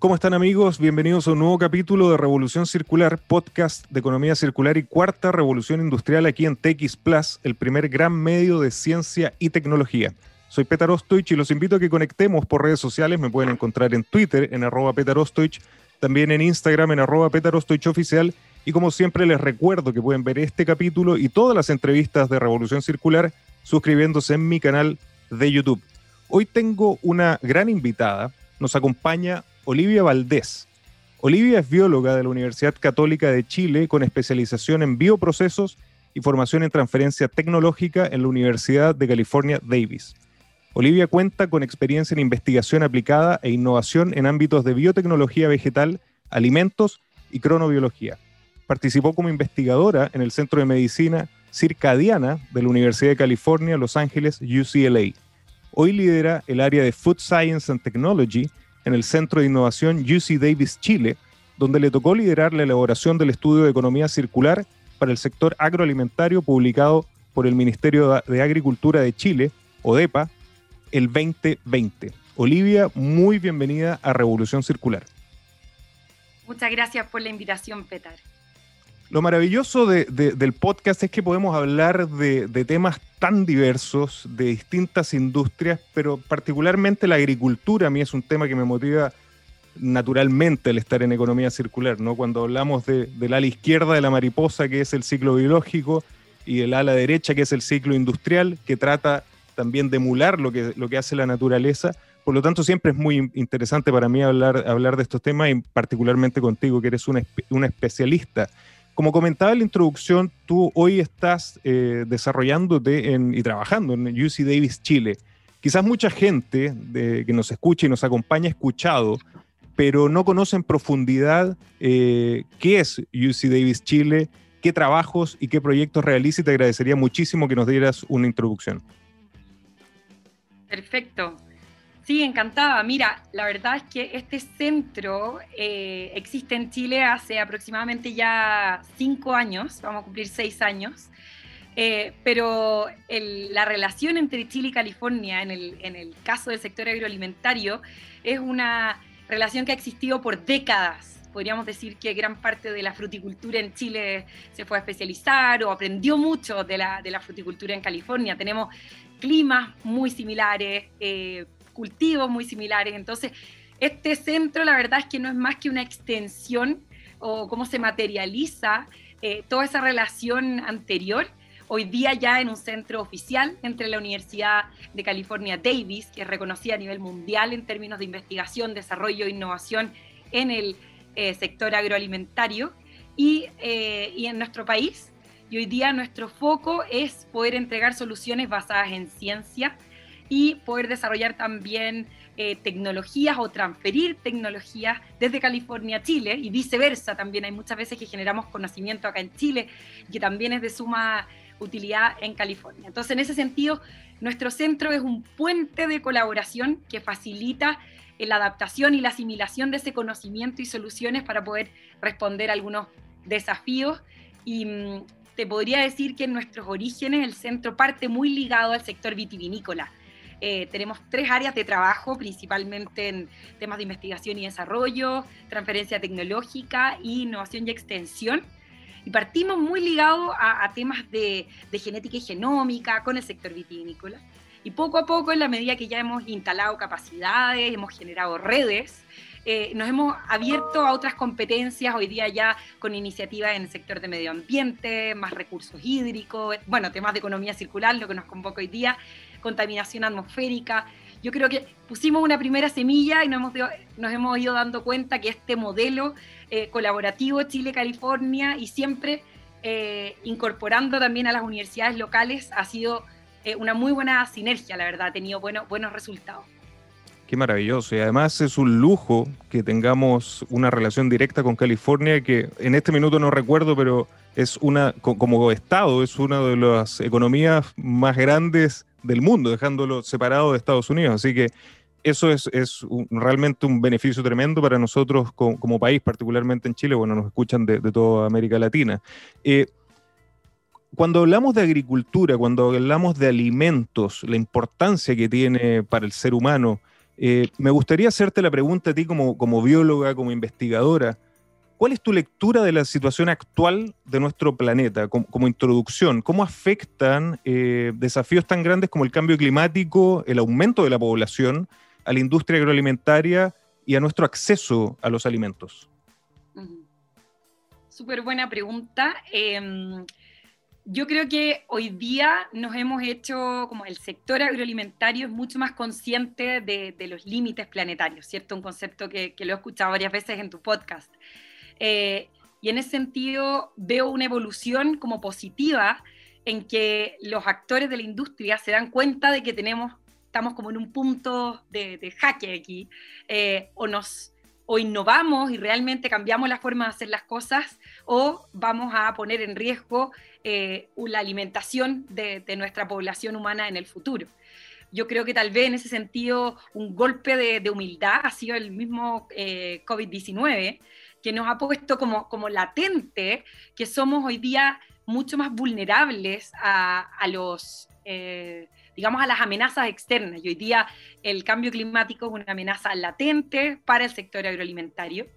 ¿Cómo están amigos? Bienvenidos a un nuevo capítulo de Revolución Circular, podcast de economía circular y cuarta revolución industrial aquí en TX Plus, el primer gran medio de ciencia y tecnología. Soy Petar Ostoich y los invito a que conectemos por redes sociales. Me pueden encontrar en Twitter en arroba también en Instagram en arroba Petar oficial. Y como siempre les recuerdo que pueden ver este capítulo y todas las entrevistas de Revolución Circular suscribiéndose en mi canal de YouTube. Hoy tengo una gran invitada. Nos acompaña Olivia Valdés. Olivia es bióloga de la Universidad Católica de Chile con especialización en bioprocesos y formación en transferencia tecnológica en la Universidad de California, Davis. Olivia cuenta con experiencia en investigación aplicada e innovación en ámbitos de biotecnología vegetal, alimentos y cronobiología. Participó como investigadora en el Centro de Medicina Circadiana de la Universidad de California, Los Ángeles, UCLA. Hoy lidera el área de Food Science and Technology en el Centro de Innovación UC Davis Chile, donde le tocó liderar la elaboración del estudio de economía circular para el sector agroalimentario publicado por el Ministerio de Agricultura de Chile, ODEPA, el 2020. Olivia, muy bienvenida a Revolución Circular. Muchas gracias por la invitación, Petar. Lo maravilloso del podcast es que podemos hablar de, temas tan diversos, de distintas industrias, pero particularmente la agricultura a mí es un tema que me motiva naturalmente el estar en economía circular, ¿no? Cuando hablamos del ala izquierda de la mariposa, que es el ciclo biológico, y el ala derecha, que es el ciclo industrial, que trata también de emular lo que, lo que hace la naturaleza. Por lo tanto, siempre es muy interesante para mí hablar, hablar de estos temas, y particularmente contigo, que eres un, un especialista como comentaba en la introducción, tú hoy estás eh, desarrollándote y trabajando en UC Davis Chile. Quizás mucha gente que nos escucha y nos acompaña ha escuchado, pero no conoce en profundidad eh, qué es UC Davis Chile, qué trabajos y qué proyectos realiza y te agradecería muchísimo que nos dieras una introducción. Perfecto. Sí, encantada. Mira, la verdad es que este centro eh, existe en Chile hace aproximadamente ya cinco años, vamos a cumplir seis años, eh, pero la relación entre Chile y California en el, en el caso del sector agroalimentario es una relación que ha existido por décadas. Podríamos decir que gran parte de la fruticultura en Chile se fue a especializar o aprendió mucho de la, de la fruticultura en California. Tenemos climas muy similares, eh, cultivos muy similares. Entonces, este centro la verdad es que no es más que una extensión o cómo se materializa eh, toda esa relación anterior. Hoy día ya en un centro oficial entre la Universidad de California Davis, que es reconocida a nivel mundial en términos de investigación, desarrollo e innovación en el eh, sector agroalimentario, y, eh, y en nuestro país. Y hoy día nuestro foco es poder entregar soluciones basadas en ciencia, y poder desarrollar también eh, tecnologías o transferir tecnologías desde California a Chile y viceversa también. Hay muchas veces que generamos conocimiento acá en Chile que también es de suma utilidad en California. Entonces, en ese sentido, nuestro centro es un puente de colaboración que facilita eh, la adaptación y la asimilación de ese conocimiento y soluciones para poder responder a algunos desafíos. Y mm, te podría decir que en nuestros orígenes el centro parte muy ligado al sector vitivinícola. Eh, tenemos tres áreas de trabajo, principalmente en temas de investigación y desarrollo, transferencia tecnológica, innovación y extensión. Y partimos muy ligados a, temas de, genética y genómica con el sector vitivinícola. Y poco a poco, en la medida que ya hemos instalado capacidades, hemos generado redes, eh, nos hemos abierto a otras competencias hoy día ya con iniciativas en el sector de medio ambiente, más recursos hídricos, bueno, temas de economía circular, lo que nos convoca hoy día, contaminación atmosférica. Yo creo que pusimos una primera semilla y nos hemos, nos hemos ido dando cuenta que este modelo eh, colaborativo Chile-California y siempre eh, incorporando también a las universidades locales ha sido una muy buena sinergia, la verdad, ha tenido buenos resultados. Qué maravilloso. Y además es un lujo que tengamos una relación directa con California, que en este minuto no recuerdo, pero es una, como Estado, es una de las economías más grandes del mundo, dejándolo separado de Estados Unidos. Así que eso es, realmente un beneficio tremendo para nosotros como, país, particularmente en Chile. Bueno, nos escuchan de, toda América Latina. Eh, cuando hablamos de agricultura, cuando hablamos de alimentos, la importancia que tiene para el ser humano, eh, me gustaría hacerte la pregunta a ti como, como bióloga, como investigadora. ¿Cuál es tu lectura de la situación actual de nuestro planeta como, introducción? ¿Cómo afectan eh, desafíos tan grandes como el cambio climático, el aumento de la población, a la industria agroalimentaria y a nuestro acceso a los alimentos? Súper buena pregunta. Em, yo creo que hoy día nos hemos hecho, como el sector agroalimentario es mucho más consciente de, los límites planetarios, ¿cierto? Un concepto que, lo he escuchado varias veces en tu podcast. Eh, y en ese sentido veo una evolución como positiva en que los actores de la industria se dan cuenta de que tenemos, estamos como en un punto de, de jaque aquí, eh, o nos o innovamos y realmente cambiamos la forma de hacer las cosas o vamos a poner en riesgo eh, la alimentación de, nuestra población humana en el futuro. Yo creo que tal vez en ese sentido un golpe de, humildad ha sido el mismo eh, COVID-19 que nos ha puesto como, como latente que somos hoy día mucho más vulnerables a, los... Eh, digamos, a las amenazas externas. Y hoy día el cambio climático es una amenaza latente para el sector agroalimentario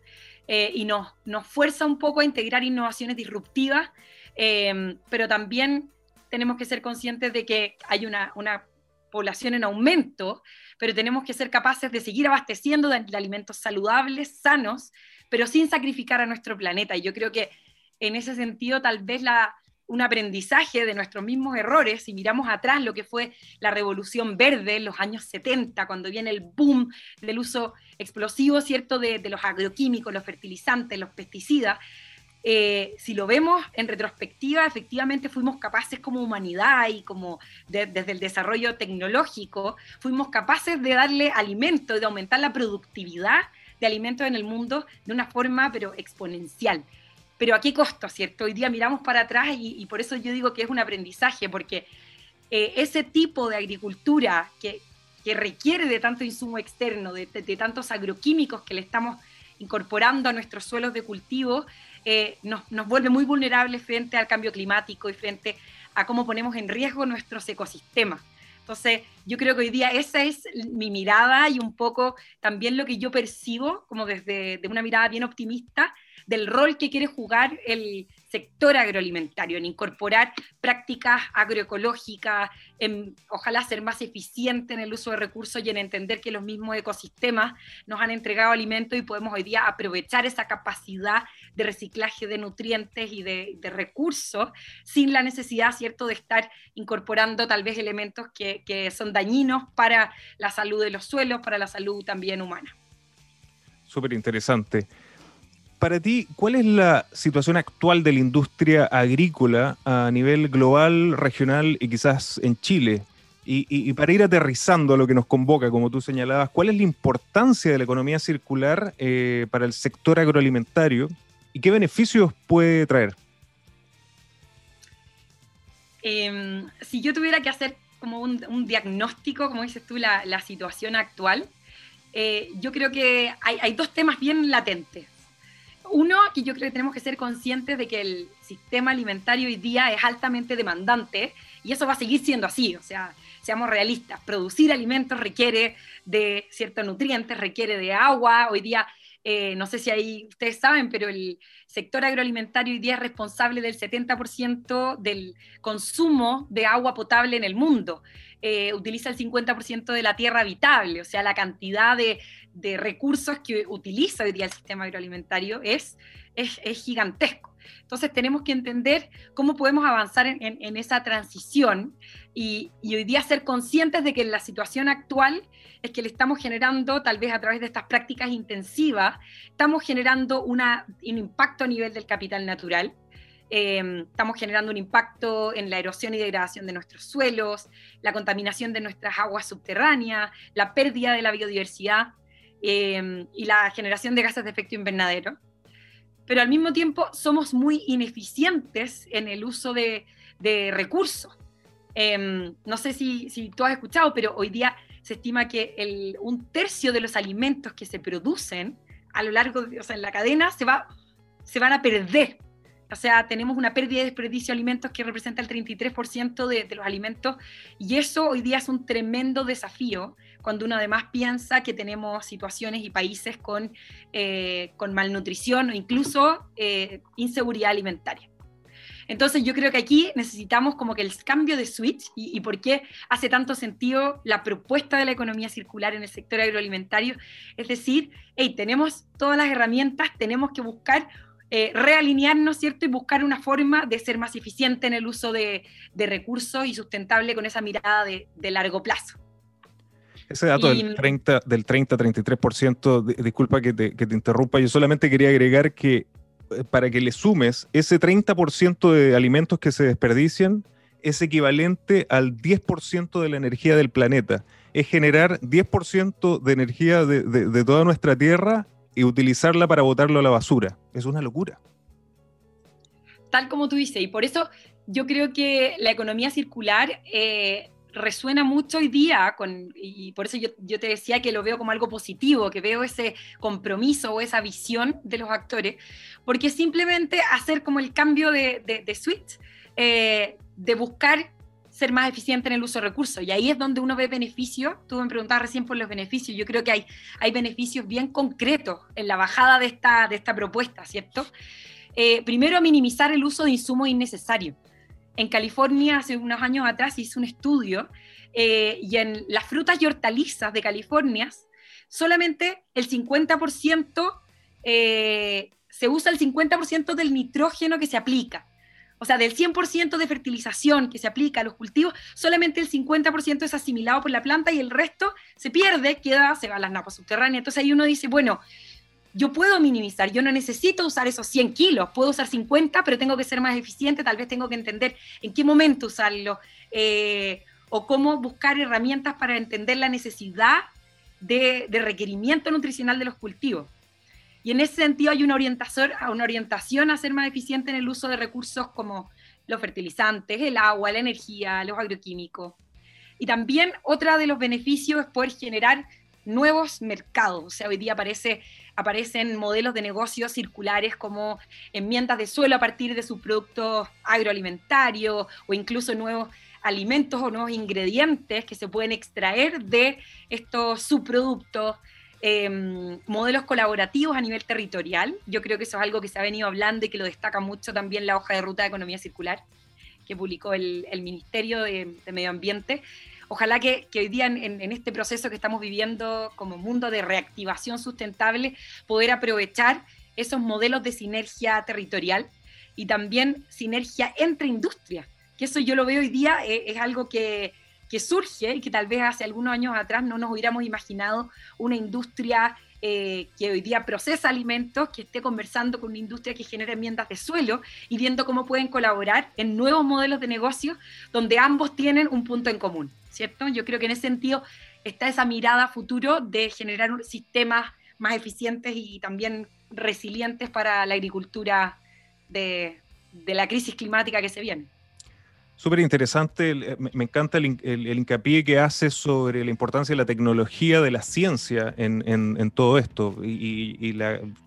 eh, y nos, nos fuerza un poco a integrar innovaciones disruptivas, eh, pero también tenemos que ser conscientes de que hay una, una población en aumento, pero tenemos que ser capaces de seguir abasteciendo de, de alimentos saludables, sanos, pero sin sacrificar a nuestro planeta. Y yo creo que en ese sentido tal vez la, un aprendizaje de nuestros mismos errores, si miramos atrás lo que fue la revolución verde en los años 70, cuando viene el boom del uso explosivo, ¿cierto?, de, los agroquímicos, los fertilizantes, los pesticidas, eh, si lo vemos en retrospectiva, efectivamente fuimos capaces como humanidad y como desde el desarrollo tecnológico, fuimos capaces de darle alimento y de aumentar la productividad de alimentos en el mundo de una forma pero exponencial pero a qué costo, ¿cierto? Hoy día miramos para atrás y, por eso yo digo que es un aprendizaje, porque eh, ese tipo de agricultura que, requiere de tanto insumo externo, de, tantos agroquímicos que le estamos incorporando a nuestros suelos de cultivo, eh, nos, nos, vuelve muy vulnerables frente al cambio climático y frente a cómo ponemos en riesgo nuestros ecosistemas. Entonces, yo creo que hoy día esa es mi mirada y un poco también lo que yo percibo como desde de una mirada bien optimista del rol que quiere jugar el sector agroalimentario, en incorporar prácticas agroecológicas, en ojalá ser más eficiente en el uso de recursos y en entender que los mismos ecosistemas nos han entregado alimentos y podemos hoy día aprovechar esa capacidad de reciclaje de nutrientes y de, recursos sin la necesidad, ¿cierto?, de estar incorporando tal vez elementos que, que son dañinos para la salud de los suelos, para la salud también humana. Súper interesante para ti, ¿cuál es la situación actual de la industria agrícola a nivel global, regional y quizás en Chile? Y, para ir aterrizando a lo que nos convoca, como tú señalabas, ¿cuál es la importancia de la economía circular eh, para el sector agroalimentario y qué beneficios puede traer? Em, si yo tuviera que hacer como un, diagnóstico, como dices tú, la, situación actual, eh, yo creo que hay, dos temas bien latentes uno, que yo creo que tenemos que ser conscientes de que el sistema alimentario hoy día es altamente demandante y eso va a seguir siendo así, o sea, seamos realistas, producir alimentos requiere de ciertos nutrientes, requiere de agua, hoy día, eh, no sé si ahí ustedes saben, pero el sector agroalimentario hoy día es responsable del 70% del consumo de agua potable en el mundo. Eh, utiliza el 50% de la tierra habitable, o sea, la cantidad de, recursos que utiliza hoy día el sistema agroalimentario es, gigantesco. Entonces tenemos que entender cómo podemos avanzar en, esa transición y, hoy día ser conscientes de que la situación actual es que le estamos generando, tal vez a través de estas prácticas intensivas, estamos generando un impacto a nivel del capital natural, Em, estamos generando un impacto en la erosión y degradación de nuestros suelos, la contaminación de nuestras aguas subterráneas, la pérdida de la biodiversidad em, y la generación de gases de efecto invernadero. Pero al mismo tiempo somos muy ineficientes en el uso de, recursos. Em, no sé si, tú has escuchado, pero hoy día se estima que un tercio de los alimentos que se producen a lo largo, de, o sea, en la cadena se, va, se van a perder o sea, tenemos una pérdida de desperdicio de alimentos que representa el 33% de, de, los alimentos y eso hoy día es un tremendo desafío cuando uno además piensa que tenemos situaciones y países con, eh, con malnutrición o incluso eh, inseguridad alimentaria. Entonces yo creo que aquí necesitamos como que el cambio de switch y, y, por qué hace tanto sentido la propuesta de la economía circular en el sector agroalimentario. Es decir, hey, tenemos todas las herramientas, tenemos que buscar eh, realinearnos, ¿cierto? Y buscar una forma de ser más eficiente en el uso de, recursos y sustentable con esa mirada de, largo plazo. Ese dato del 30, del 33%, disculpa que te, que te interrumpa, yo solamente quería agregar que eh, para que le sumes ese 30% de alimentos que se desperdician, es equivalente al 10% de la energía del planeta. Es generar 10% de energía de, de, toda nuestra Tierra y utilizarla para botarlo a la basura. Es una locura. Tal como tú dices, y por eso yo creo que la economía circular eh, resuena mucho hoy día, con, y por eso yo, te decía que lo veo como algo positivo, que veo ese compromiso o esa visión de los actores, porque simplemente hacer como el cambio de, de, switch, eh, de buscar ser más eficiente en el uso de recursos. Y ahí es donde uno ve beneficios. Tú me preguntabas recién por los beneficios. Yo creo que hay, hay beneficios bien concretos en la bajada de esta, de esta propuesta, ¿cierto? Eh, primero, minimizar el uso de insumos innecesarios. En California, hace unos años atrás, hice un estudio eh, y en las frutas y hortalizas de California, solamente el 50% eh, se usa el 50% del nitrógeno que se aplica. O sea, del 100% de fertilización que se aplica a los cultivos, solamente el 50% es asimilado por la planta y el resto se pierde, queda, se va a las napas subterráneas. Entonces ahí uno dice, bueno, yo puedo minimizar, yo no necesito usar esos 100 kilos, puedo usar 50, pero tengo que ser más eficiente, tal vez tengo que entender en qué momento usarlo, eh, o cómo buscar herramientas para entender la necesidad de requerimiento nutricional de los cultivos. Y en ese sentido hay una orientación, a ser más eficiente en el uso de recursos como los fertilizantes, el agua, la energía, los agroquímicos. Y también otra de los beneficios es poder generar nuevos mercados. O sea, hoy día aparece, aparecen modelos de negocios circulares como enmiendas de suelo a partir de sus productos agroalimentarios o incluso nuevos alimentos o nuevos ingredientes que se pueden extraer de estos subproductos Em, modelos colaborativos a nivel territorial. Yo creo que eso es algo que se ha venido hablando y que lo destaca mucho también la hoja de ruta de economía circular que publicó el, Ministerio de, Medio Ambiente. Ojalá que, hoy día en, este proceso que estamos viviendo como mundo de reactivación sustentable, poder aprovechar esos modelos de sinergia territorial y también sinergia entre industrias, que eso yo lo veo hoy día, eh, es algo que, que surge y que tal vez hace algunos años atrás no nos hubiéramos imaginado una industria eh, que hoy día procesa alimentos, que esté conversando con una industria que genera enmiendas de suelo y viendo cómo pueden colaborar en nuevos modelos de negocio donde ambos tienen un punto en común, ¿cierto? Yo creo que en ese sentido está esa mirada futuro de generar sistemas más eficientes y también resilientes para la agricultura de la crisis climática que se viene. Súper interesante, eh, me encanta el, hincapié que hace sobre la importancia de la tecnología, de la ciencia en, todo esto. Y,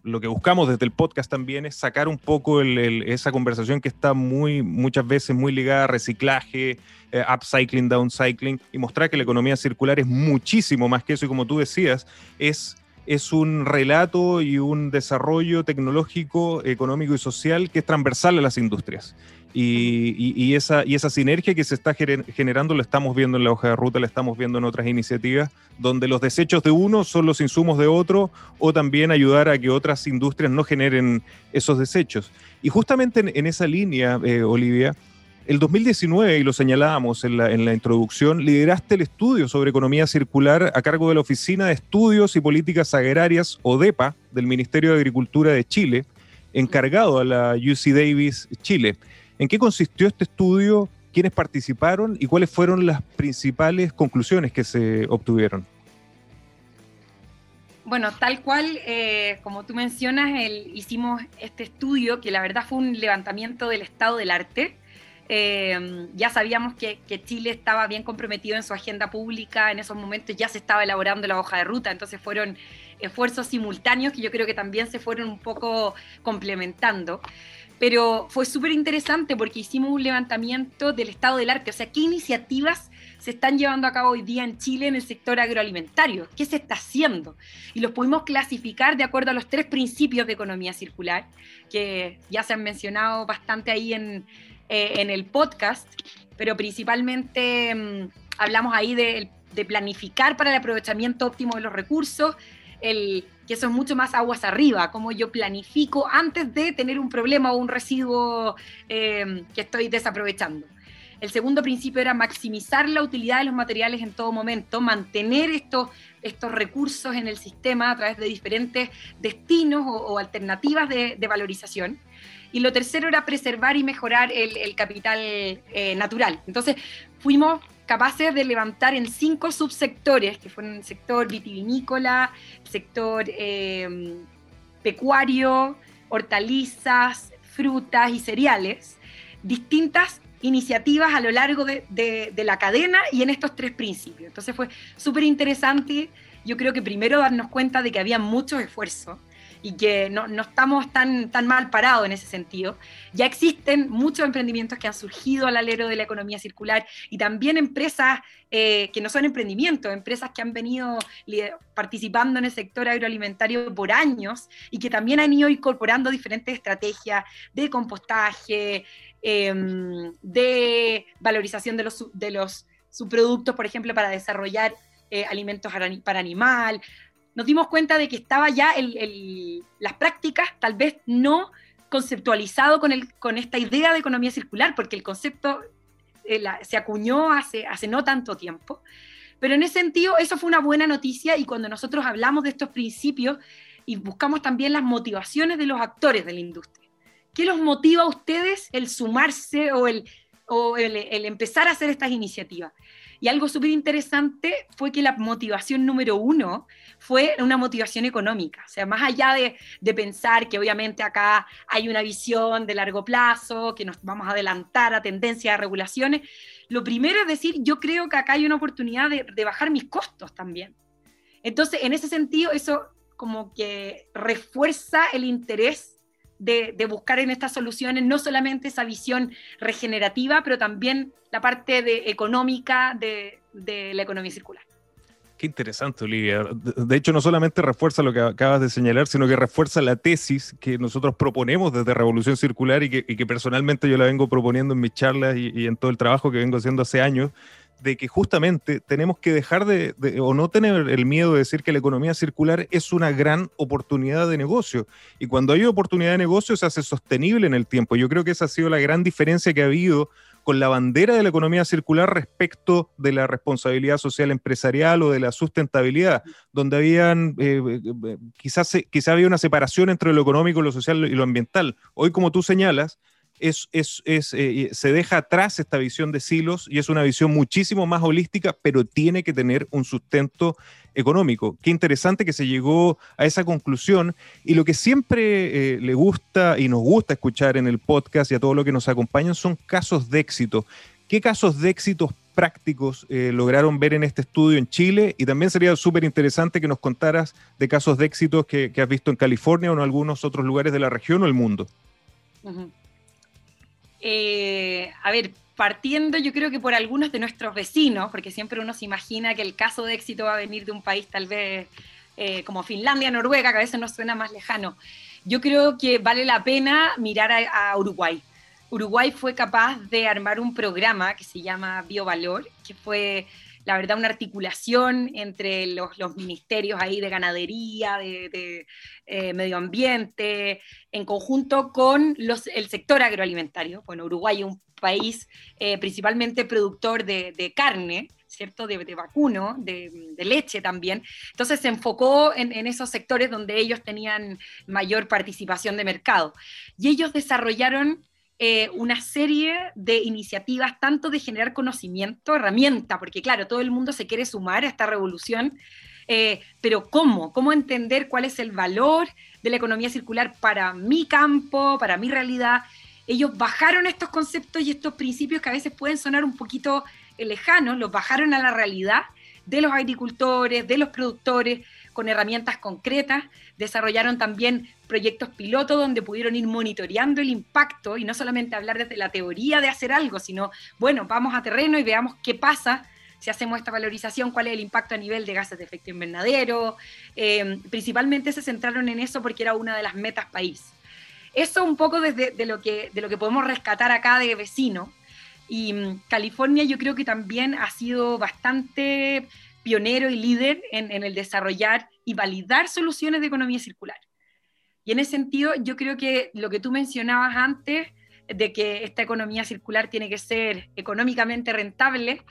lo que buscamos desde el podcast también es sacar un poco esa conversación que está muy, muchas veces muy ligada a reciclaje, eh, upcycling, downcycling, y mostrar que la economía circular es muchísimo más que eso. Y como tú decías, es es un relato y un desarrollo tecnológico, económico y social que es transversal a las industrias. Y, esa, sinergia que se está generando lo estamos viendo en la hoja de ruta, la estamos viendo en otras iniciativas, donde los desechos de uno son los insumos de otro, o también ayudar a que otras industrias no generen esos desechos. Y justamente en, esa línea, eh, Olivia, el 2019, y lo señalábamos en la, en la, introducción, lideraste el estudio sobre economía circular a cargo de la Oficina de Estudios y Políticas Agrarias, ODEPA, del Ministerio de Agricultura de Chile, encargado a la UC Davis Chile. ¿En qué consistió este estudio? ¿Quiénes participaron y cuáles fueron las principales conclusiones que se obtuvieron? Bueno, tal cual, eh, como tú mencionas, hicimos este estudio que la verdad fue un levantamiento del estado del arte. Eh, ya sabíamos que, Chile estaba bien comprometido en su agenda pública, en esos momentos ya se estaba elaborando la hoja de ruta, entonces fueron esfuerzos simultáneos que yo creo que también se fueron un poco complementando pero fue súper interesante porque hicimos un levantamiento del estado del arte, o sea, qué iniciativas se están llevando a cabo hoy día en Chile en el sector agroalimentario, qué se está haciendo. Y los pudimos clasificar de acuerdo a los tres principios de economía circular, que ya se han mencionado bastante ahí en, eh, el podcast, pero principalmente mm, hablamos ahí de, de planificar para el aprovechamiento óptimo de los recursos, el que eso es mucho más aguas arriba, como yo planifico antes de tener un problema o un residuo eh, que estoy desaprovechando. El segundo principio era maximizar la utilidad de los materiales en todo momento, mantener estos, estos recursos en el sistema a través de diferentes destinos o, alternativas de, valorización. Y lo tercero era preservar y mejorar el, capital eh, natural. Entonces, fuimos capaces de levantar en cinco subsectores, que fueron el sector vitivinícola, sector eh, pecuario, hortalizas, frutas y cereales, distintas iniciativas a lo largo de, de, la cadena y en estos tres principios. Entonces fue súper interesante, yo creo que primero darnos cuenta de que había mucho esfuerzo, y que no, no, estamos tan, tan mal parados en ese sentido. Ya existen muchos emprendimientos que han surgido al alero de la economía circular y también empresas eh, que no son emprendimientos, empresas que han venido participando en el sector agroalimentario por años y que también han ido incorporando diferentes estrategias de compostaje, em, de valorización de los, de los subproductos, por ejemplo, para desarrollar eh, alimentos para animal, nos dimos cuenta de que estaba ya las prácticas tal vez no conceptualizado con, esta idea de economía circular, porque el concepto eh, se acuñó hace, no tanto tiempo. Pero en ese sentido, eso fue una buena noticia y cuando nosotros hablamos de estos principios y buscamos también las motivaciones de los actores de la industria, ¿qué los motiva a ustedes el sumarse o el empezar a hacer estas iniciativas? Y algo súper interesante fue que la motivación número uno fue una motivación económica. O sea, más allá de, de, pensar que obviamente acá hay una visión de largo plazo, que nos vamos a adelantar a tendencias de regulaciones, lo primero es decir, yo creo que acá hay una oportunidad de, de bajar mis costos también. Entonces, en ese sentido, eso como que refuerza el interés de, buscar en estas soluciones no solamente esa visión regenerativa, pero también la parte de, económica de, la economía circular. Qué interesante, Olivia. De hecho, no solamente refuerza lo que acabas de señalar, sino que refuerza la tesis que nosotros proponemos desde Revolución Circular y que, personalmente yo la vengo proponiendo en mis charlas y, y, en todo el trabajo que vengo haciendo hace años, de que justamente tenemos que dejar de, o no tener el miedo de decir que la economía circular es una gran oportunidad de negocio. Y cuando hay oportunidad de negocio se hace sostenible en el tiempo. Yo creo que esa ha sido la gran diferencia que ha habido con la bandera de la economía circular respecto de la responsabilidad social empresarial o de la sustentabilidad, donde habían, eh, eh, quizás, quizás había una separación entre lo económico, lo social y lo ambiental. Hoy, como tú señalas, eh, se deja atrás esta visión de silos y es una visión muchísimo más holística, pero tiene que tener un sustento económico. Qué interesante que se llegó a esa conclusión y lo que siempre eh, le gusta y nos gusta escuchar en el podcast y a todo lo que nos acompañan son casos de éxito. ¿Qué casos de éxitos prácticos eh, lograron ver en este estudio en Chile? Y también sería súper interesante que nos contaras de casos de éxito que, has visto en California o en algunos otros lugares de la región o el mundo. Eh, a ver, partiendo yo creo que por algunos de nuestros vecinos, porque siempre uno se imagina que el caso de éxito va a venir de un país tal vez eh, como Finlandia, Noruega, que a veces nos suena más lejano. Yo creo que vale la pena mirar a, Uruguay. Uruguay fue capaz de armar un programa que se llama Biovalor, que fue la verdad, una articulación entre los, ministerios ahí de ganadería, de, eh, medio ambiente, en conjunto con los, el sector agroalimentario. Bueno, Uruguay es un país eh, principalmente productor de, carne, ¿cierto? De, vacuno, de, leche también. Entonces se enfocó en, en, esos sectores donde ellos tenían mayor participación de mercado. Y ellos desarrollaron eh, una serie de iniciativas, tanto de generar conocimiento, herramienta, porque claro, todo el mundo se quiere sumar a esta revolución, eh, pero ¿cómo? ¿Cómo entender cuál es el valor de la economía circular para mi campo, para mi realidad? Ellos bajaron estos conceptos y estos principios que a veces pueden sonar un poquito lejanos, los bajaron a la realidad de los agricultores, de los productores, con herramientas concretas, desarrollaron también proyectos piloto donde pudieron ir monitoreando el impacto y no solamente hablar desde la teoría de hacer algo, sino, bueno, vamos a terreno y veamos qué pasa si hacemos esta valorización, cuál es el impacto a nivel de gases de efecto invernadero. Eh, principalmente se centraron en eso porque era una de las metas país. Eso un poco desde de lo, que, lo que podemos rescatar acá de vecino. Y mm, California yo creo que también ha sido bastante pionero y líder en, el desarrollar y validar soluciones de economía circular. Y en ese sentido, yo creo que lo que tú mencionabas antes, de que esta economía circular tiene que ser económicamente rentable,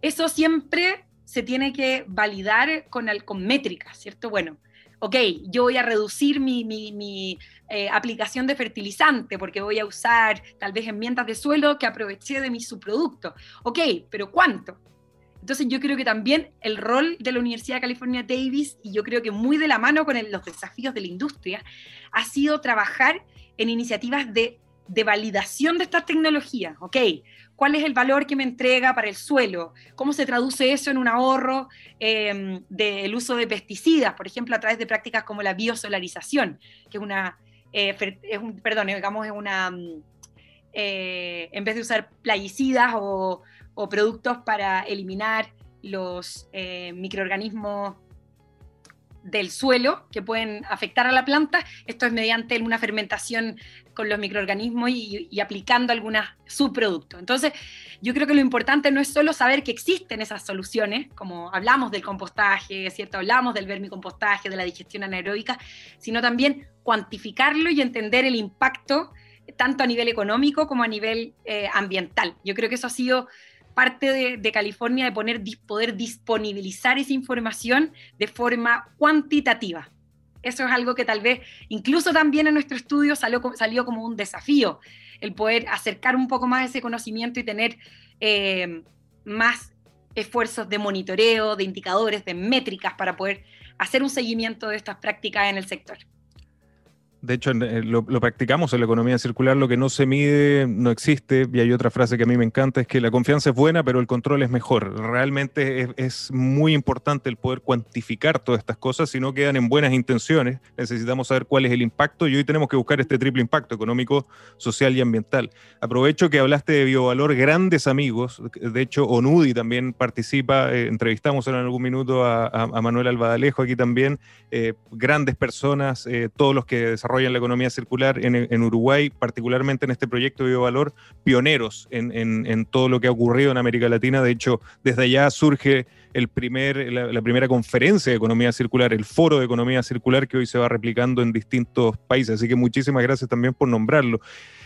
eso siempre se tiene que validar con, con métricas, ¿cierto? Bueno, ok, yo voy a reducir mi, eh, aplicación de fertilizante porque voy a usar tal vez enmiendas de suelo que aproveché de mi subproducto. Ok, pero ¿cuánto? Entonces yo creo que también el rol de la Universidad de California Davis, y yo creo que muy de la mano con los desafíos de la industria, ha sido trabajar en iniciativas de, validación de estas tecnologías. ¿Ok? ¿Cuál es el valor que me entrega para el suelo? ¿Cómo se traduce eso en un ahorro em, del uso de pesticidas? Por ejemplo, a través de prácticas como la biosolarización, que es una, eh, perdón, digamos, es una, mm, eh, en vez de usar plaguicidas o o productos para eliminar los eh, microorganismos del suelo que pueden afectar a la planta. Esto es mediante una fermentación con los microorganismos y, aplicando algunos subproductos. Entonces, yo creo que lo importante no es solo saber que existen esas soluciones, como hablamos del compostaje, ¿cierto? Hablamos del vermicompostaje, de la digestión anaeróbica, sino también cuantificarlo y entender el impacto tanto a nivel económico como a nivel eh, ambiental. Yo creo que eso ha sido parte de, California de poder disponibilizar esa información de forma cuantitativa. Eso es algo que tal vez incluso también en nuestro estudio salió, salió como un desafío, el poder acercar un poco más ese conocimiento y tener eh, más esfuerzos de monitoreo, de indicadores, de métricas para poder hacer un seguimiento de estas prácticas en el sector. De hecho, eh, lo, practicamos en la economía circular, lo que no se mide no existe, y hay otra frase que a mí me encanta, es que la confianza es buena, pero el control es mejor. Realmente es, muy importante el poder cuantificar todas estas cosas, si no quedan en buenas intenciones, necesitamos saber cuál es el impacto y hoy tenemos que buscar este triple impacto, económico, social y ambiental. Aprovecho que hablaste de biovalor, grandes amigos, de hecho ONUDI también participa, eh, entrevistamos en algún minuto a, Manuel Albadalejo aquí también, eh, grandes personas, todos los que desarrollan la economía circular en, Uruguay, particularmente en este proyecto de Biovalor, pioneros en, todo lo que ha ocurrido en América Latina. De hecho, desde allá surge el primer, la, primera conferencia de economía circular, el foro de economía circular que hoy se va replicando en distintos países. Así que muchísimas gracias también por nombrarlo.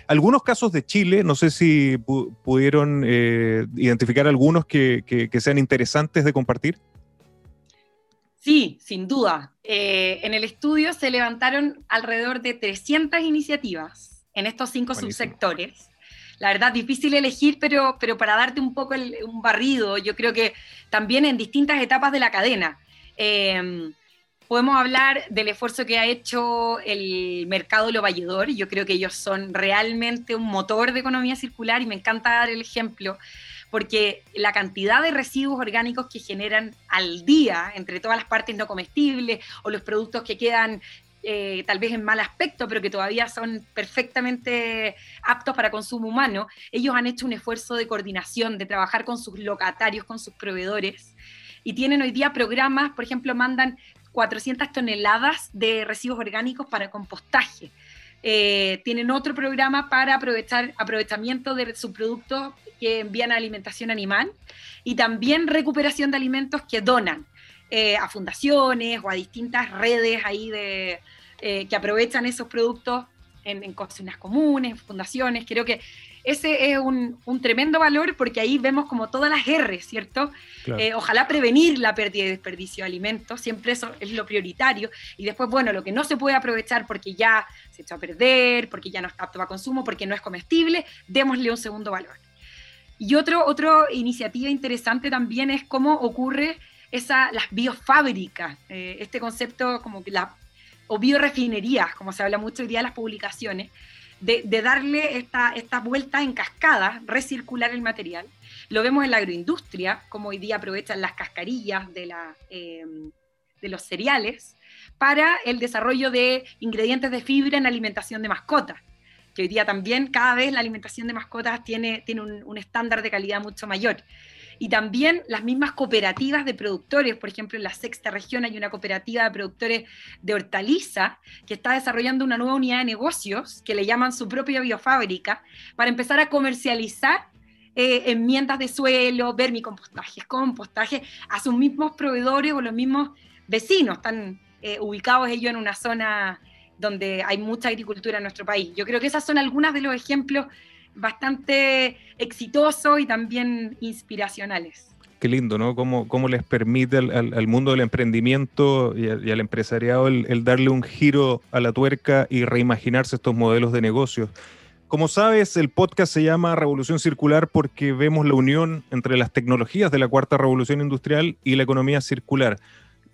Algunos casos de Chile, no sé si pudieron eh, identificar algunos que sean interesantes de compartir. Sí, sin duda. Eh, en el estudio se levantaron alrededor de 300 iniciativas en estos cinco subsectores. La verdad, difícil elegir, pero, pero para darte un poco un barrido, yo creo que también en distintas etapas de la cadena. Em, podemos hablar del esfuerzo que ha hecho el mercado Lo Valledor. Yo creo que ellos son realmente un motor de economía circular y me encanta dar el ejemplo porque la cantidad de residuos orgánicos que generan al día entre todas las partes no comestibles o los productos que quedan eh, tal vez en mal aspecto, pero que todavía son perfectamente aptos para consumo humano, ellos han hecho un esfuerzo de coordinación, de trabajar con sus locatarios, con sus proveedores, y tienen hoy día programas, por ejemplo, mandan 400 toneladas de residuos orgánicos para compostaje. Eh, tienen otro programa para aprovechar aprovechamiento de subproductos que envían a alimentación animal y también recuperación de alimentos que donan eh, a fundaciones o a distintas redes ahí de, eh, que aprovechan esos productos en, en, cocinas comunes, fundaciones. Creo que ese es un, tremendo valor porque ahí vemos como todas las R, ¿cierto? Eh, ojalá prevenir la pérdida y desperdicio de alimentos, siempre eso es lo prioritario. Y después, bueno, lo que no se puede aprovechar porque ya se echó a perder, porque ya no está apto para consumo, porque no es comestible, démosle un segundo valor. Y otro, otra iniciativa interesante también es cómo ocurre esa, las biofábricas, eh, este concepto como que la, o biorefinerías, como se habla mucho hoy día en las publicaciones, de, darle esta, esta vuelta en cascada, recircular el material. Lo vemos en la agroindustria, como hoy día aprovechan las cascarillas de, la, eh, los cereales para el desarrollo de ingredientes de fibra en alimentación de mascotas. Que hoy día también cada vez la alimentación de mascotas tiene, un estándar de calidad mucho mayor y también las mismas cooperativas de productores. Por ejemplo, en la sexta región hay una cooperativa de productores de hortaliza que está desarrollando una nueva unidad de negocios que le llaman su propia biofábrica para empezar a comercializar eh, enmiendas de suelo, vermicompostajes, compostaje a sus mismos proveedores o los mismos vecinos. Están eh, ubicados ellos en una zona donde hay mucha agricultura en nuestro país. Yo creo que esas son algunas de los ejemplos bastante exitosos y también inspiracionales. Qué lindo, ¿no? Cómo, cómo les permite al, mundo del emprendimiento y al, empresariado el, darle un giro a la tuerca y reimaginarse estos modelos de negocios. Como sabes, el podcast se llama Revolución Circular porque vemos la unión entre las tecnologías de la cuarta revolución industrial y la economía circular.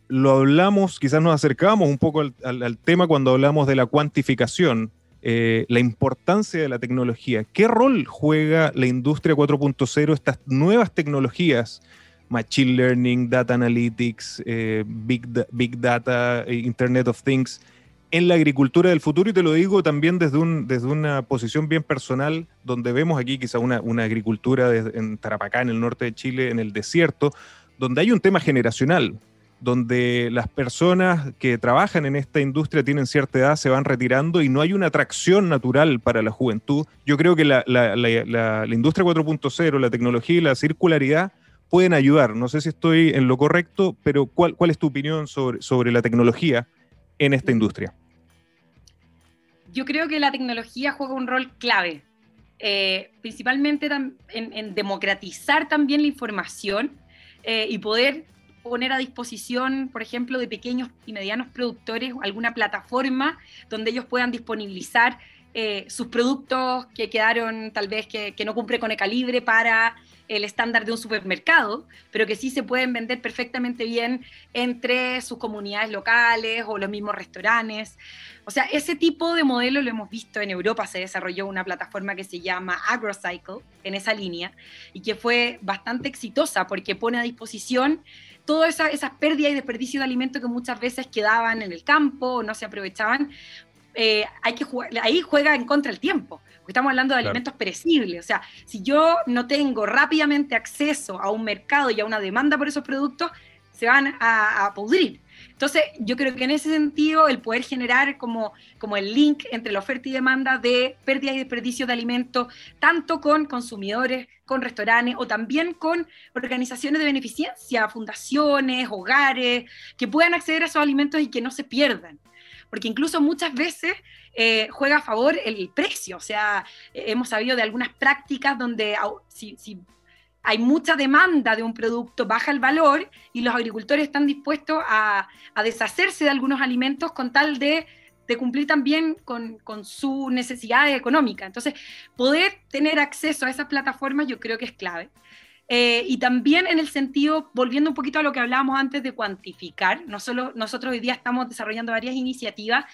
Lo hablamos, quizás nos acercamos un poco al tema cuando hablamos de la cuantificación eh, la importancia de la tecnología. ¿Qué rol juega la industria 4.0, estas nuevas tecnologías, Machine Learning, Data Analytics, eh, Big, Big Data, eh, Internet of Things, en la agricultura del futuro? Y te lo digo también desde, un, desde una posición bien personal, donde vemos aquí quizá una, una agricultura en Tarapacá, en el norte de Chile, en el desierto, donde hay un tema generacional donde las personas que trabajan en esta industria tienen cierta edad, se van retirando y no hay una atracción natural para la juventud. Yo creo que la, industria 4.0, la tecnología y la circularidad pueden ayudar. No sé si estoy en lo correcto, pero ¿cuál, es tu opinión sobre, sobre la tecnología en esta industria? Yo creo que la tecnología juega un rol clave, eh, principalmente en, democratizar también la información eh, y poder poner a disposición, por ejemplo, de pequeños y medianos productores alguna plataforma donde ellos puedan disponibilizar eh, sus productos que quedaron tal vez que, no cumple con el calibre para el estándar de un supermercado, pero que sí se pueden vender perfectamente bien entre sus comunidades locales o los mismos restaurantes. O sea, ese tipo de modelo lo hemos visto en Europa, se desarrolló una plataforma que se llama AgroCycle en esa línea y que fue bastante exitosa porque pone a disposición todas esas esa pérdidas y desperdicio de alimentos que muchas veces quedaban en el campo o no se aprovechaban, eh, hay que ahí juega en contra el tiempo, porque estamos hablando de alimentos perecibles. O sea, si yo no tengo rápidamente acceso a un mercado y a una demanda por esos productos, se van a, a pudrir. Entonces, yo creo que en ese sentido, el poder generar como, como el link entre la oferta y demanda de pérdida y desperdicio de alimentos, tanto con consumidores, con restaurantes o también con organizaciones de beneficencia, fundaciones, hogares, que puedan acceder a esos alimentos y que no se pierdan. Porque incluso muchas veces eh, juega a favor el precio. O sea, hemos sabido de algunas prácticas donde si hay mucha demanda de un producto, baja el valor y los agricultores están dispuestos a, deshacerse de algunos alimentos con tal de, cumplir también con, con sus necesidades económicas. Entonces, poder tener acceso a esas plataformas yo creo que es clave. Eh, y también en el sentido, volviendo un poquito a lo que hablábamos antes de cuantificar, no solo, nosotros hoy día estamos desarrollando varias iniciativas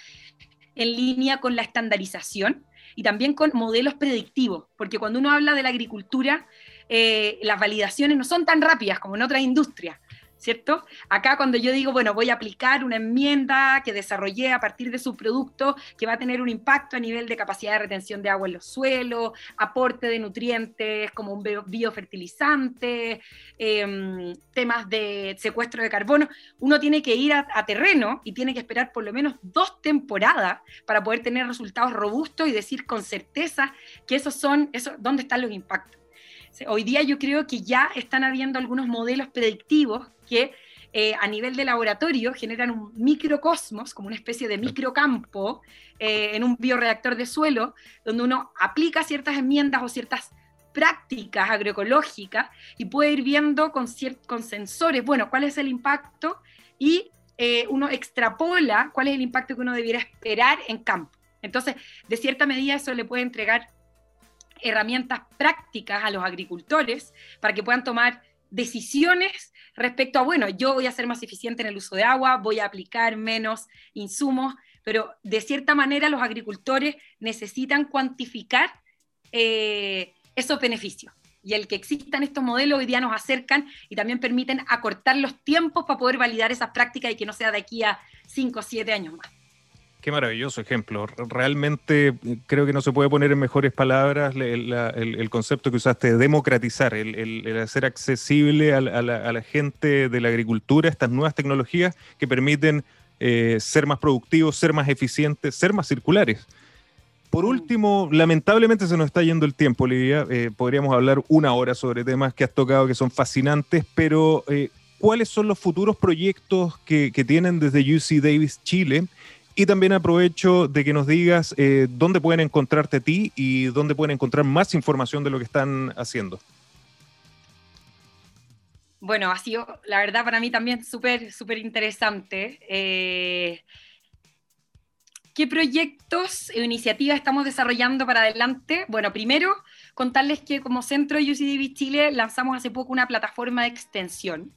en línea con la estandarización y también con modelos predictivos, porque cuando uno habla de la agricultura, eh, las validaciones no son tan rápidas como en otras industrias, ¿cierto? Acá cuando yo digo, bueno, voy a aplicar una enmienda que desarrollé a partir de su producto que va a tener un impacto a nivel de capacidad de retención de agua en los suelos, aporte de nutrientes como un biofertilizante, em, temas de secuestro de carbono, uno tiene que ir a, terreno y tiene que esperar por lo menos dos temporadas para poder tener resultados robustos y decir con certeza que esos son, eso, dónde están los impactos. Hoy día yo creo que ya están habiendo algunos modelos predictivos que eh, a nivel de laboratorio generan un microcosmos, como una especie de microcampo eh, en un bioreactor de suelo, donde uno aplica ciertas enmiendas o ciertas prácticas agroecológicas y puede ir viendo con, con sensores, bueno, cuál es el impacto y eh, uno extrapola cuál es el impacto que uno debiera esperar en campo. Entonces, de cierta medida eso le puede entregar herramientas prácticas a los agricultores para que puedan tomar decisiones respecto a, bueno, yo voy a ser más eficiente en el uso de agua, voy a aplicar menos insumos, pero de cierta manera los agricultores necesitan cuantificar eh, esos beneficios. Y el que existan estos modelos hoy día nos acercan y también permiten acortar los tiempos para poder validar esas prácticas y que no sea de aquí a 5 o 7 años más. Qué maravilloso ejemplo. Realmente eh, creo que no se puede poner en mejores palabras el, concepto que usaste de democratizar, el, hacer accesible a, la, gente de la agricultura estas nuevas tecnologías que permiten eh, ser más productivos, ser más eficientes, ser más circulares. Por último, lamentablemente se nos está yendo el tiempo, Olivia. Eh, podríamos hablar una hora sobre temas que has tocado que son fascinantes, pero ¿cuáles son los futuros proyectos que, que tienen desde UC Davis Chile? Y también aprovecho de que nos digas eh, dónde pueden encontrarte a ti y dónde pueden encontrar más información de lo que están haciendo. Bueno, ha sido, la verdad, para mí también súper, súper interesante. Eh, ¿Qué proyectos e iniciativas estamos desarrollando para adelante? Bueno, primero, contarles que como Centro UCDB Chile lanzamos hace poco una plataforma de extensión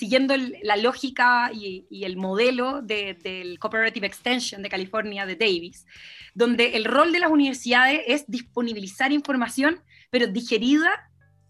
siguiendo la lógica y, el modelo del Cooperative Extension de California de Davis, donde el rol de las universidades es disponibilizar información, pero digerida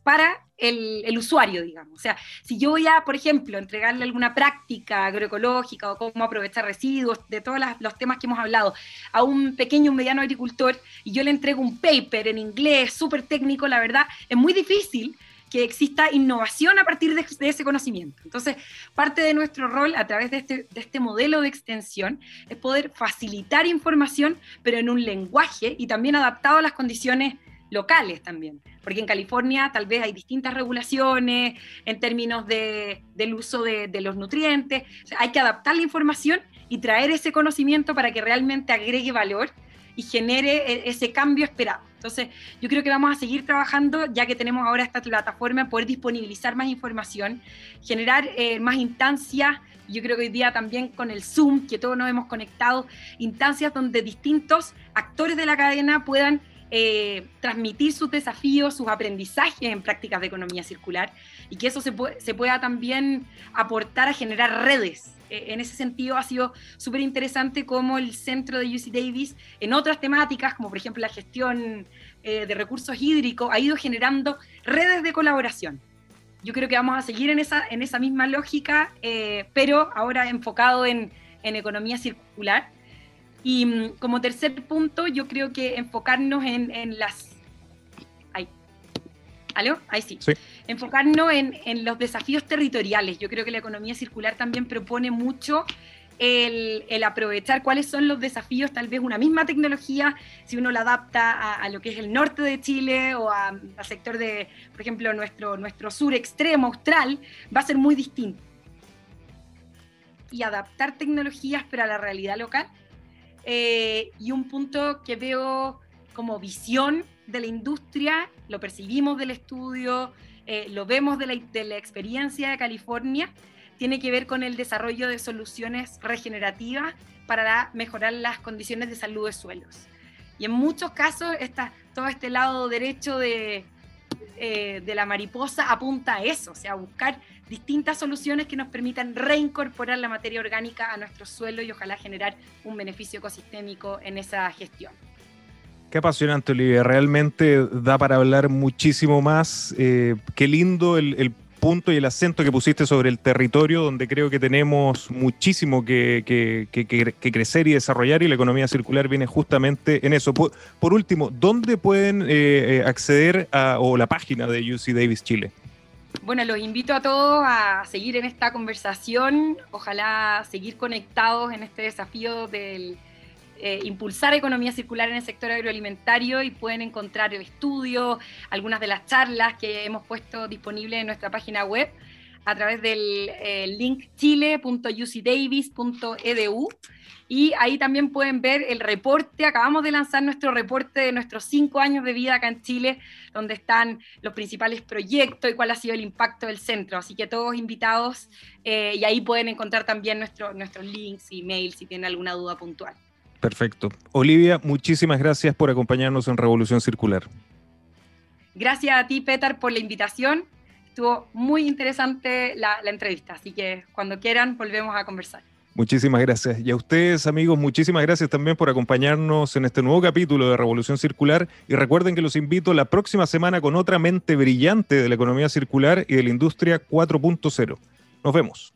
para el, usuario, digamos. O sea, si yo voy a, por ejemplo, entregarle alguna práctica agroecológica o cómo aprovechar residuos, de todos los temas que hemos hablado, a un pequeño o mediano agricultor, y yo le entrego un paper en inglés súper técnico, la verdad, es muy difícil que exista innovación a partir de, ese conocimiento. Entonces, parte de nuestro rol a través de este, de este modelo de extensión es poder facilitar información, pero en un lenguaje y también adaptado a las condiciones locales también, porque en California tal vez hay distintas regulaciones en términos de, del uso de, de los nutrientes, hay que adaptar la información y traer ese conocimiento para que realmente agregue valor y genere e, ese cambio esperado. Entonces, yo creo que vamos a seguir trabajando, ya que tenemos ahora esta plataforma, poder disponibilizar más información, generar eh, más instancias. Yo creo que hoy día también con el Zoom, que todos nos hemos conectado, instancias donde distintos actores de la cadena puedan eh, transmitir sus desafíos, sus aprendizajes en prácticas de economía circular y que eso se, pueda también aportar a generar redes eh, en ese sentido ha sido súper interesante cómo el centro de UC Davis, en otras temáticas, como por ejemplo la gestión eh, de recursos hídricos, ha ido generando redes de colaboración. Yo creo que vamos a seguir en esa, misma lógica, eh, pero ahora enfocado en, en economía circular. Y mm, como tercer punto, yo creo que enfocarnos en, en las... Ahí. ¿Aló? Ahí sí. sí enfocarnos en, los desafíos territoriales. Yo creo que la economía circular también propone mucho el, aprovechar cuáles son los desafíos, tal vez una misma tecnología, si uno la adapta a, lo que es el norte de Chile o al sector de, por ejemplo, nuestro, nuestro sur extremo austral, va a ser muy distinto. Y adaptar tecnologías para la realidad local. Eh, y un punto que veo como visión de la industria, lo percibimos del estudio, eh, lo vemos de la, experiencia de California, tiene que ver con el desarrollo de soluciones regenerativas para mejorar las condiciones de salud de suelos. Y en muchos casos, está todo este lado derecho de, eh, de la mariposa apunta a eso, o sea, a buscar distintas soluciones que nos permitan reincorporar la materia orgánica a nuestro suelo y ojalá generar un beneficio ecosistémico en esa gestión. Qué apasionante, Olivia. Realmente da para hablar muchísimo más. Eh, qué lindo el, punto y el acento que pusiste sobre el territorio, donde creo que tenemos muchísimo que, que, crecer y desarrollar y la economía circular viene justamente en eso. Por, último, ¿dónde pueden eh, eh, acceder a o la página de UC Davis Chile? Bueno, los invito a todos a seguir en esta conversación, ojalá seguir conectados en este desafío del eh, impulsar economía circular en el sector agroalimentario y pueden encontrar el estudio, algunas de las charlas que hemos puesto disponibles en nuestra página web a través del eh, link chile.ucdavis.edu y ahí también pueden ver el reporte, acabamos de lanzar nuestro reporte de nuestros cinco años de vida acá en Chile, donde están los principales proyectos y cuál ha sido el impacto del centro, así que todos invitados eh, y ahí pueden encontrar también nuestro, nuestros links y mails si tienen alguna duda puntual. Perfecto. Olivia, muchísimas gracias por acompañarnos en Revolución Circular. Gracias a ti, Petar, por la invitación. Estuvo muy interesante la, entrevista, así que cuando quieran volvemos a conversar. Muchísimas gracias. Y a ustedes, amigos, muchísimas gracias también por acompañarnos en este nuevo capítulo de Revolución Circular. Y recuerden que los invito la próxima semana con otra mente brillante de la economía circular y de la industria 4.0. Nos vemos.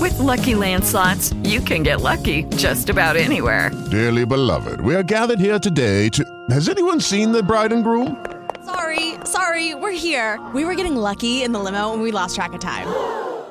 With lucky landslots, you can get lucky just about anywhere. Dearly beloved, we are gathered here today to. Has anyone seen the bride and groom? Sorry, sorry, we're here. We were getting lucky in the limo and we lost track of time.